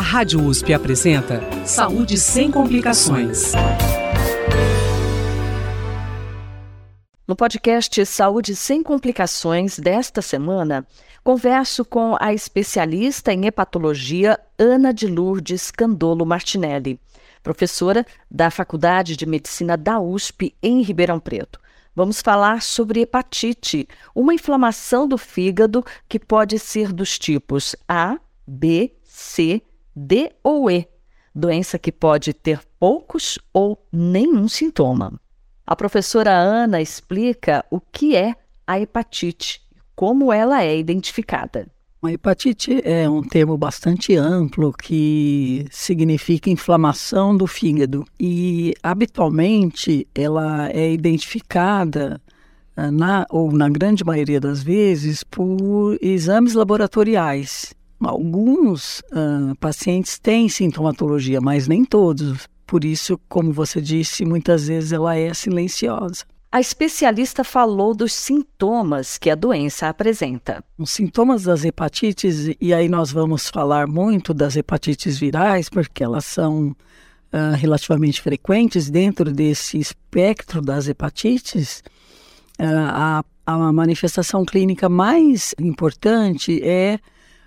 A Rádio USP apresenta Saúde sem complicações. No podcast Saúde sem complicações desta semana, converso com a especialista em hepatologia Ana de Lourdes Candolo Martinelli, professora da Faculdade de Medicina da USP em Ribeirão Preto. Vamos falar sobre hepatite, uma inflamação do fígado que pode ser dos tipos A, B, C, D ou E, doença que pode ter poucos ou nenhum sintoma. A professora Ana explica o que é a hepatite, como ela é identificada. A hepatite é um termo bastante amplo que significa inflamação do fígado e habitualmente ela é identificada ah, na ou na grande maioria das vezes por exames laboratoriais. Alguns uh, pacientes têm sintomatologia, mas nem todos. Por isso, como você disse, muitas vezes ela é silenciosa. A especialista falou dos sintomas que a doença apresenta. Os sintomas das hepatites, e aí nós vamos falar muito das hepatites virais, porque elas são uh, relativamente frequentes dentro desse espectro das hepatites. Uh, a, a manifestação clínica mais importante é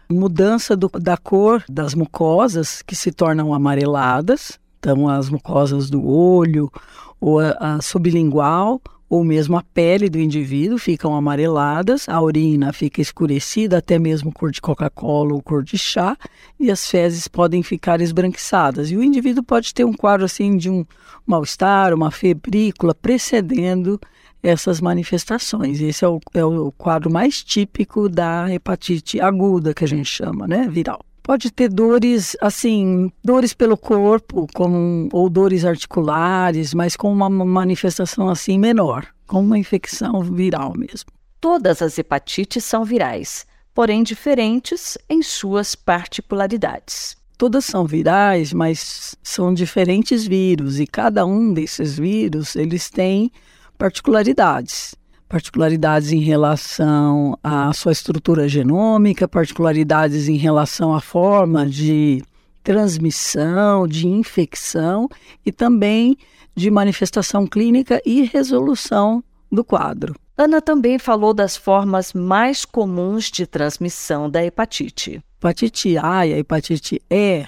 mudança do, da cor das mucosas, que se tornam amareladas, então as mucosas do olho ou a, a sublingual ou mesmo a pele do indivíduo ficam amareladas, a urina fica escurecida, até mesmo cor de Coca-Cola ou cor de chá, e as fezes podem ficar esbranquiçadas. E o indivíduo pode ter um quadro assim de um mal-estar, uma febrícula precedendo essas manifestações. Esse é o, é o quadro mais típico da hepatite aguda, que a gente chama, né, viral pode ter dores, assim, dores pelo corpo, com, ou dores articulares, mas com uma manifestação assim menor, com uma infecção viral mesmo. Todas as hepatites são virais, porém diferentes em suas particularidades. Todas são virais, mas são diferentes vírus e cada um desses vírus eles têm particularidades particularidades em relação à sua estrutura genômica, particularidades em relação à forma de transmissão, de infecção e também de manifestação clínica e resolução do quadro. Ana também falou das formas mais comuns de transmissão da hepatite. Hepatite A e a hepatite E,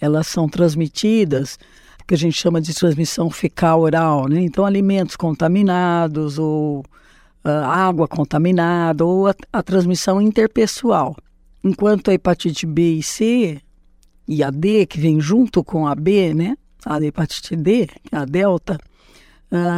elas são transmitidas que a gente chama de transmissão fecal oral, né? Então alimentos contaminados ou água contaminada ou a, a transmissão interpessoal. Enquanto a hepatite B e C e a D, que vem junto com a B, né? A hepatite D, a delta,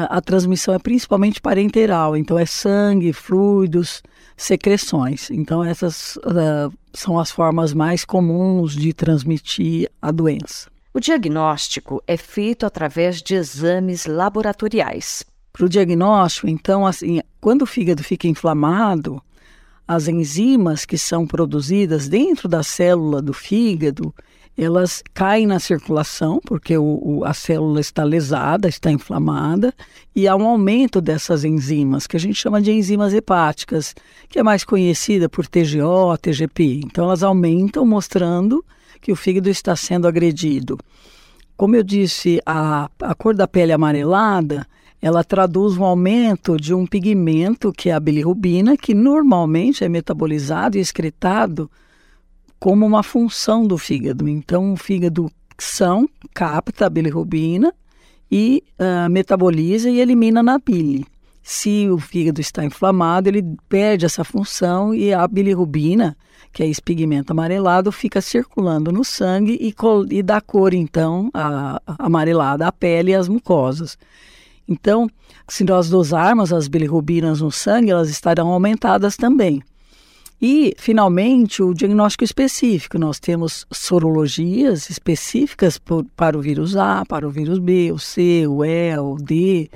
a transmissão é principalmente parenteral, então é sangue, fluidos, secreções. Então essas uh, são as formas mais comuns de transmitir a doença. O diagnóstico é feito através de exames laboratoriais. Para o diagnóstico, então, assim, quando o fígado fica inflamado, as enzimas que são produzidas dentro da célula do fígado, elas caem na circulação, porque o, o, a célula está lesada, está inflamada, e há um aumento dessas enzimas, que a gente chama de enzimas hepáticas, que é mais conhecida por TGO, TGP. Então, elas aumentam, mostrando que o fígado está sendo agredido. Como eu disse, a, a cor da pele amarelada ela traduz um aumento de um pigmento que é a bilirrubina, que normalmente é metabolizado e excretado como uma função do fígado. Então, o fígado são capta a bilirrubina e uh, metaboliza e elimina na bile. Se o fígado está inflamado, ele perde essa função e a bilirrubina, que é esse pigmento amarelado, fica circulando no sangue e, e dá cor, então, a, a amarelada à pele e às mucosas. Então, se nós dosarmos as bilirrubinas no sangue, elas estarão aumentadas também. E, finalmente, o diagnóstico específico. Nós temos sorologias específicas por, para o vírus A, para o vírus B, o C, o E, o D.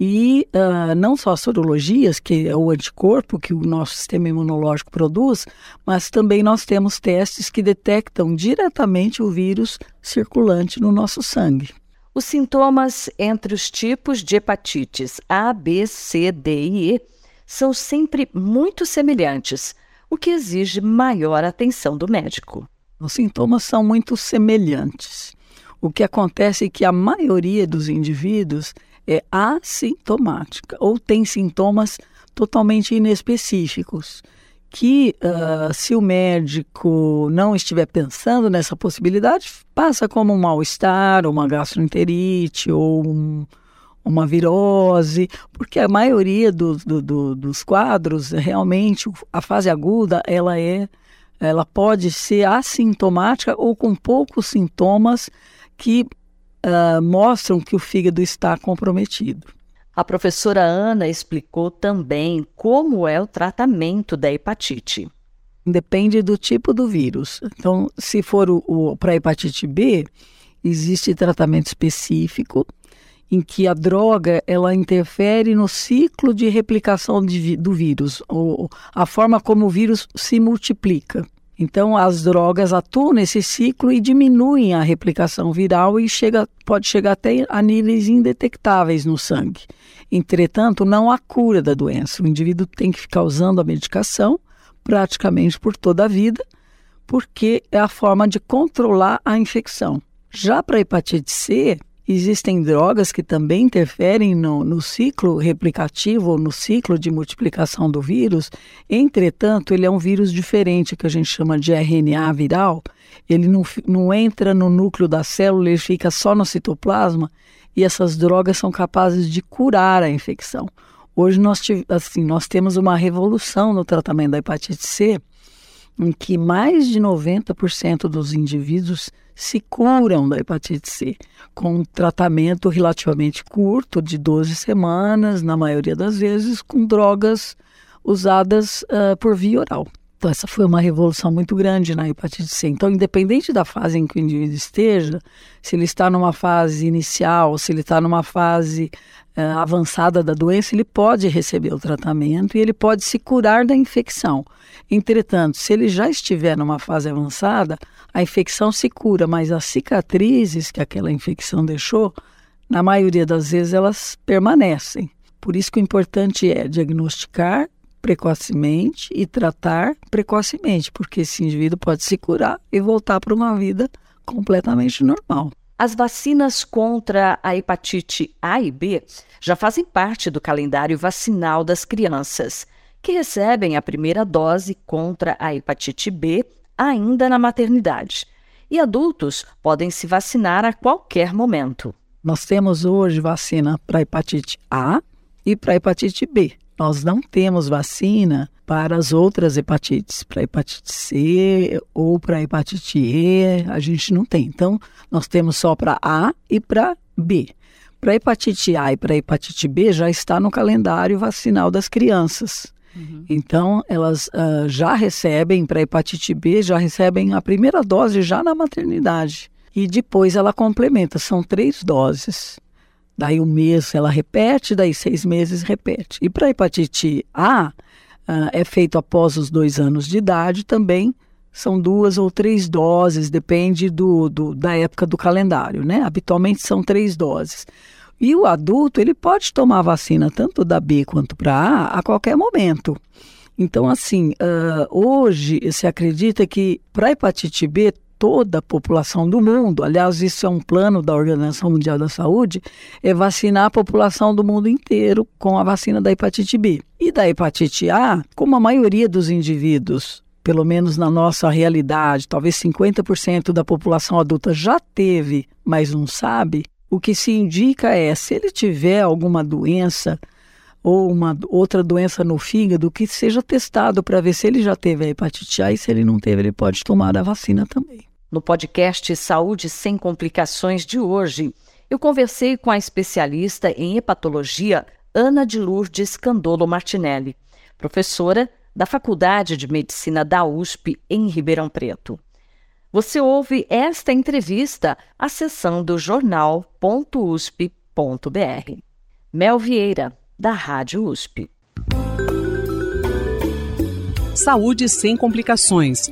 E uh, não só sorologias, que é o anticorpo que o nosso sistema imunológico produz, mas também nós temos testes que detectam diretamente o vírus circulante no nosso sangue. Os sintomas entre os tipos de hepatites A, B, C, D e E são sempre muito semelhantes, o que exige maior atenção do médico. Os sintomas são muito semelhantes. O que acontece é que a maioria dos indivíduos é assintomática ou tem sintomas totalmente inespecíficos. Que uh, se o médico não estiver pensando nessa possibilidade, passa como um mal-estar, uma gastroenterite ou um, uma virose, porque a maioria do, do, do, dos quadros, realmente, a fase aguda, ela é, ela pode ser assintomática ou com poucos sintomas que uh, mostram que o fígado está comprometido. A professora Ana explicou também como é o tratamento da hepatite. Depende do tipo do vírus. Então, se for o, o para hepatite B, existe tratamento específico em que a droga ela interfere no ciclo de replicação de, do vírus, ou a forma como o vírus se multiplica. Então, as drogas atuam nesse ciclo e diminuem a replicação viral e chega, pode chegar até a níveis indetectáveis no sangue. Entretanto, não há cura da doença. O indivíduo tem que ficar usando a medicação praticamente por toda a vida, porque é a forma de controlar a infecção. Já para a hepatite C, Existem drogas que também interferem no, no ciclo replicativo ou no ciclo de multiplicação do vírus. Entretanto, ele é um vírus diferente, que a gente chama de RNA viral. Ele não, não entra no núcleo da célula, ele fica só no citoplasma e essas drogas são capazes de curar a infecção. Hoje nós, assim, nós temos uma revolução no tratamento da hepatite C, em que mais de 90% dos indivíduos se curam da hepatite C, com um tratamento relativamente curto, de 12 semanas, na maioria das vezes, com drogas usadas uh, por via oral. Então, essa foi uma revolução muito grande na hepatite C. Então, independente da fase em que o indivíduo esteja, se ele está numa fase inicial, se ele está numa fase uh, avançada da doença, ele pode receber o tratamento e ele pode se curar da infecção. Entretanto, se ele já estiver numa fase avançada, a infecção se cura, mas as cicatrizes que aquela infecção deixou, na maioria das vezes elas permanecem. Por isso que o importante é diagnosticar precocemente e tratar precocemente, porque esse indivíduo pode se curar e voltar para uma vida completamente normal. As vacinas contra a hepatite A e B já fazem parte do calendário vacinal das crianças, que recebem a primeira dose contra a hepatite B ainda na maternidade. E adultos podem se vacinar a qualquer momento. Nós temos hoje vacina para hepatite A e para hepatite B. Nós não temos vacina para as outras hepatites, para hepatite C ou para hepatite E, a gente não tem. Então, nós temos só para A e para B. Para hepatite A e para hepatite B já está no calendário vacinal das crianças. Uhum. Então, elas uh, já recebem, para hepatite B, já recebem a primeira dose já na maternidade. E depois ela complementa, são três doses. Daí um mês ela repete, daí seis meses repete. E para hepatite A, uh, é feito após os dois anos de idade também. São duas ou três doses, depende do, do, da época do calendário, né? Habitualmente são três doses. E o adulto, ele pode tomar vacina tanto da B quanto para A a qualquer momento. Então, assim, uh, hoje se acredita que para hepatite B toda a população do mundo, aliás, isso é um plano da Organização Mundial da Saúde, é vacinar a população do mundo inteiro com a vacina da hepatite B. E da hepatite A, como a maioria dos indivíduos, pelo menos na nossa realidade, talvez 50% da população adulta já teve, mas não sabe, o que se indica é, se ele tiver alguma doença ou uma outra doença no fígado, que seja testado para ver se ele já teve a hepatite A e se ele não teve, ele pode tomar a vacina também. No podcast Saúde Sem Complicações de hoje, eu conversei com a especialista em hepatologia Ana de Lourdes Candolo Martinelli, professora da Faculdade de Medicina da USP em Ribeirão Preto. Você ouve esta entrevista acessando jornal.usp.br. Mel Vieira, da Rádio USP. Saúde sem complicações